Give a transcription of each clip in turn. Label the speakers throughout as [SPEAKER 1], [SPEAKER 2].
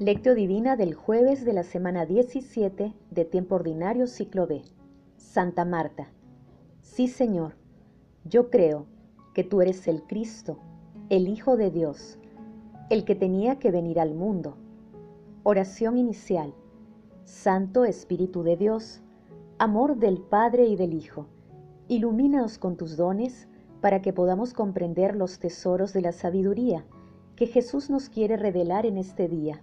[SPEAKER 1] Lectio Divina del jueves de la semana 17 de Tiempo Ordinario Ciclo B. Santa Marta. Sí, Señor, yo creo que tú eres el Cristo, el Hijo de Dios, el que tenía que venir al mundo. Oración inicial. Santo Espíritu de Dios, amor del Padre y del Hijo, ilumínanos con tus dones para que podamos comprender los tesoros de la sabiduría que Jesús nos quiere revelar en este día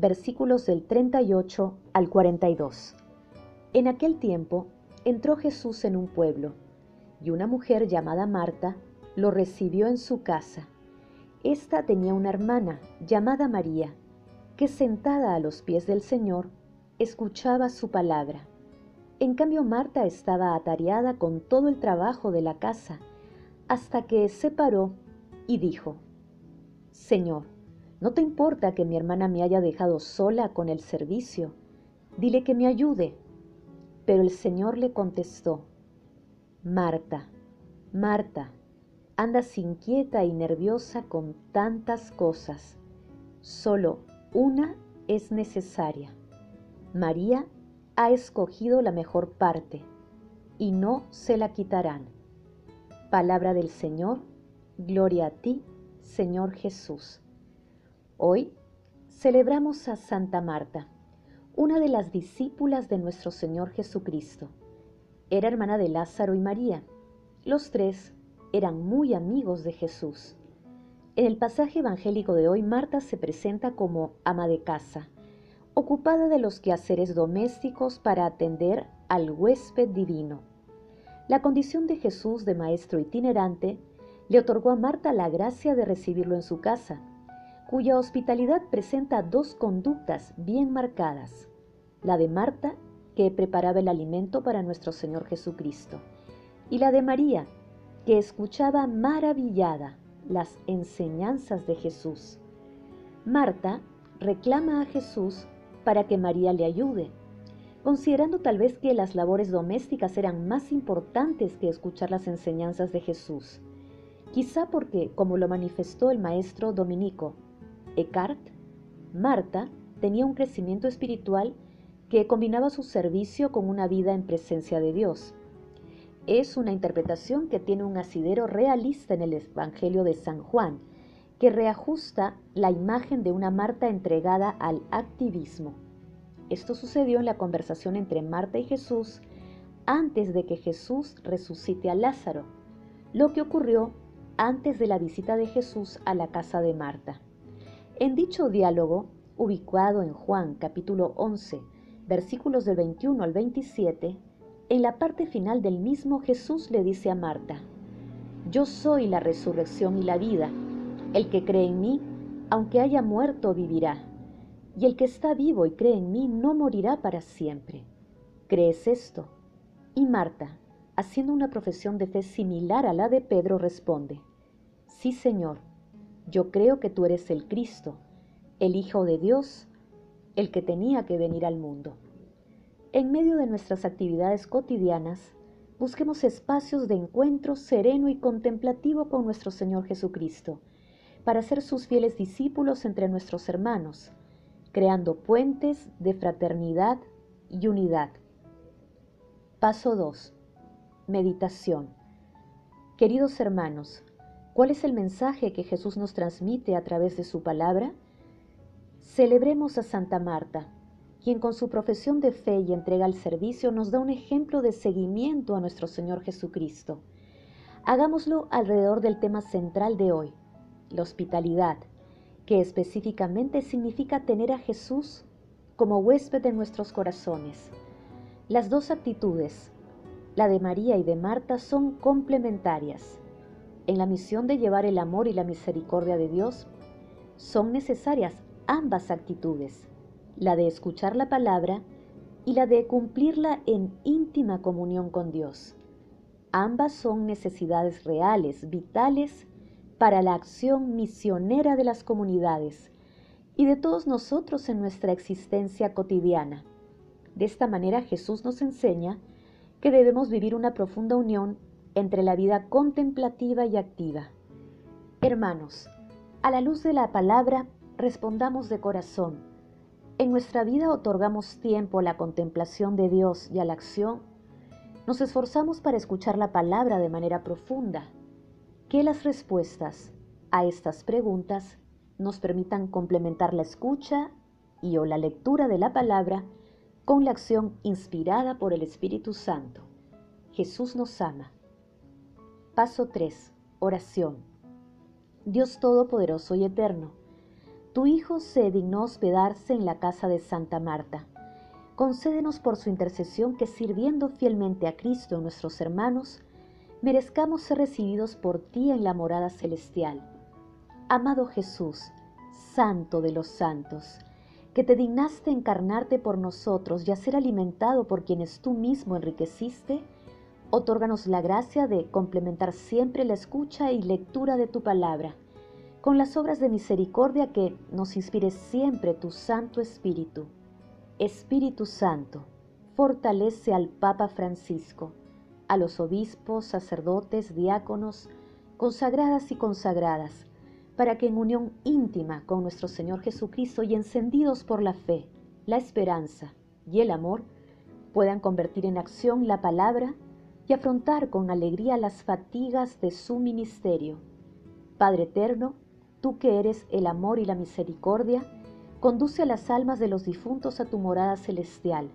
[SPEAKER 1] versículos del 38 al 42. En aquel tiempo entró Jesús en un pueblo, y una mujer llamada Marta lo recibió en su casa. Esta tenía una hermana llamada María, que sentada a los pies del Señor, escuchaba su palabra. En cambio Marta estaba atareada con todo el trabajo de la casa, hasta que se paró y dijo, Señor, ¿No te importa que mi hermana me haya dejado sola con el servicio? Dile que me ayude. Pero el Señor le contestó, Marta, Marta, andas inquieta y nerviosa con tantas cosas. Solo una es necesaria. María ha escogido la mejor parte y no se la quitarán. Palabra del Señor, gloria a ti, Señor Jesús. Hoy celebramos a Santa Marta, una de las discípulas de nuestro Señor Jesucristo. Era hermana de Lázaro y María. Los tres eran muy amigos de Jesús. En el pasaje evangélico de hoy, Marta se presenta como ama de casa, ocupada de los quehaceres domésticos para atender al huésped divino. La condición de Jesús de maestro itinerante le otorgó a Marta la gracia de recibirlo en su casa cuya hospitalidad presenta dos conductas bien marcadas. La de Marta, que preparaba el alimento para nuestro Señor Jesucristo, y la de María, que escuchaba maravillada las enseñanzas de Jesús. Marta reclama a Jesús para que María le ayude, considerando tal vez que las labores domésticas eran más importantes que escuchar las enseñanzas de Jesús. Quizá porque, como lo manifestó el maestro dominico Eckhart, Marta tenía un crecimiento espiritual que combinaba su servicio con una vida en presencia de Dios. Es una interpretación que tiene un asidero realista en el Evangelio de San Juan, que reajusta la imagen de una Marta entregada al activismo. Esto sucedió en la conversación entre Marta y Jesús antes de que Jesús resucite a Lázaro, lo que ocurrió antes de la visita de Jesús a la casa de Marta. En dicho diálogo, ubicado en Juan capítulo 11, versículos del 21 al 27, en la parte final del mismo Jesús le dice a Marta, Yo soy la resurrección y la vida. El que cree en mí, aunque haya muerto, vivirá. Y el que está vivo y cree en mí no morirá para siempre. ¿Crees esto? Y Marta, haciendo una profesión de fe similar a la de Pedro, responde, Sí, Señor yo creo que tú eres el Cristo, el Hijo de Dios, el que tenía que venir al mundo. En medio de nuestras actividades cotidianas, busquemos espacios de encuentro sereno y contemplativo con nuestro Señor Jesucristo, para ser sus fieles discípulos entre nuestros hermanos, creando puentes de fraternidad y unidad. Paso 2. Meditación. Queridos hermanos, ¿Cuál es el mensaje que Jesús nos transmite a través de su palabra? Celebremos a Santa Marta, quien con su profesión de fe y entrega al servicio nos da un ejemplo de seguimiento a nuestro Señor Jesucristo. Hagámoslo alrededor del tema central de hoy, la hospitalidad, que específicamente significa tener a Jesús como huésped de nuestros corazones. Las dos actitudes, la de María y de Marta, son complementarias en la misión de llevar el amor y la misericordia de Dios, son necesarias ambas actitudes, la de escuchar la palabra y la de cumplirla en íntima comunión con Dios. Ambas son necesidades reales, vitales, para la acción misionera de las comunidades y de todos nosotros en nuestra existencia cotidiana. De esta manera Jesús nos enseña que debemos vivir una profunda unión entre la vida contemplativa y activa. Hermanos, a la luz de la palabra, respondamos de corazón. En nuestra vida otorgamos tiempo a la contemplación de Dios y a la acción. Nos esforzamos para escuchar la palabra de manera profunda. Que las respuestas a estas preguntas nos permitan complementar la escucha y o la lectura de la palabra con la acción inspirada por el Espíritu Santo. Jesús nos ama. Paso 3. Oración. Dios Todopoderoso y Eterno, tu Hijo se dignó hospedarse en la casa de Santa Marta. Concédenos por su intercesión que sirviendo fielmente a Cristo nuestros hermanos, merezcamos ser recibidos por ti en la morada celestial. Amado Jesús, Santo de los santos, que te dignaste encarnarte por nosotros y a ser alimentado por quienes tú mismo enriqueciste, Otórganos la gracia de complementar siempre la escucha y lectura de tu palabra con las obras de misericordia que nos inspire siempre tu Santo Espíritu. Espíritu Santo, fortalece al Papa Francisco, a los obispos, sacerdotes, diáconos, consagradas y consagradas, para que en unión íntima con nuestro Señor Jesucristo y encendidos por la fe, la esperanza y el amor, puedan convertir en acción la palabra y afrontar con alegría las fatigas de su ministerio. Padre eterno, tú que eres el amor y la misericordia, conduce a las almas de los difuntos a tu morada celestial,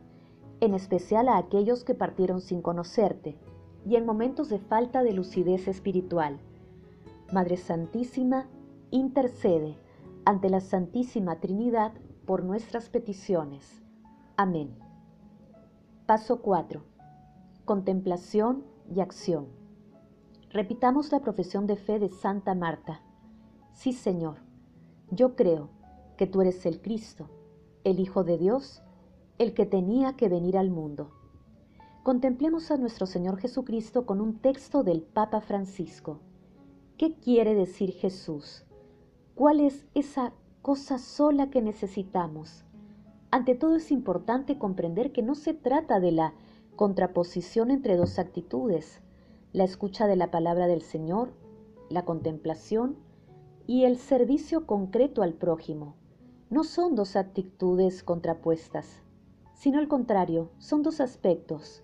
[SPEAKER 1] en especial a aquellos que partieron sin conocerte y en momentos de falta de lucidez espiritual. Madre Santísima, intercede ante la Santísima Trinidad por nuestras peticiones. Amén. Paso 4 contemplación y acción. Repitamos la profesión de fe de Santa Marta. Sí, Señor, yo creo que tú eres el Cristo, el Hijo de Dios, el que tenía que venir al mundo. Contemplemos a nuestro Señor Jesucristo con un texto del Papa Francisco. ¿Qué quiere decir Jesús? ¿Cuál es esa cosa sola que necesitamos? Ante todo es importante comprender que no se trata de la contraposición entre dos actitudes, la escucha de la palabra del Señor, la contemplación y el servicio concreto al prójimo. No son dos actitudes contrapuestas, sino al contrario, son dos aspectos,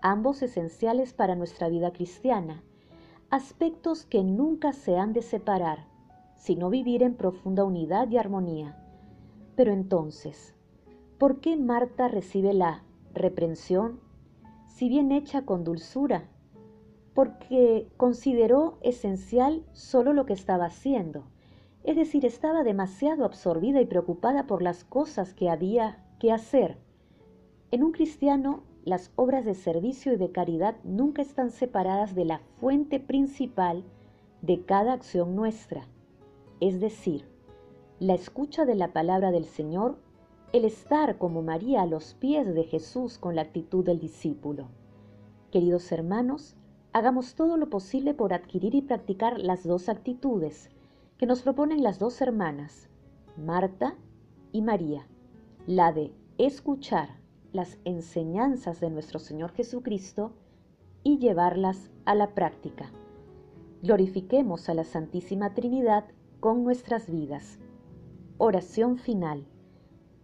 [SPEAKER 1] ambos esenciales para nuestra vida cristiana, aspectos que nunca se han de separar, sino vivir en profunda unidad y armonía. Pero entonces, ¿por qué Marta recibe la reprensión si bien hecha con dulzura, porque consideró esencial solo lo que estaba haciendo, es decir, estaba demasiado absorbida y preocupada por las cosas que había que hacer. En un cristiano, las obras de servicio y de caridad nunca están separadas de la fuente principal de cada acción nuestra, es decir, la escucha de la palabra del Señor el estar como María a los pies de Jesús con la actitud del discípulo. Queridos hermanos, hagamos todo lo posible por adquirir y practicar las dos actitudes que nos proponen las dos hermanas, Marta y María, la de escuchar las enseñanzas de nuestro Señor Jesucristo y llevarlas a la práctica. Glorifiquemos a la Santísima Trinidad con nuestras vidas. Oración final.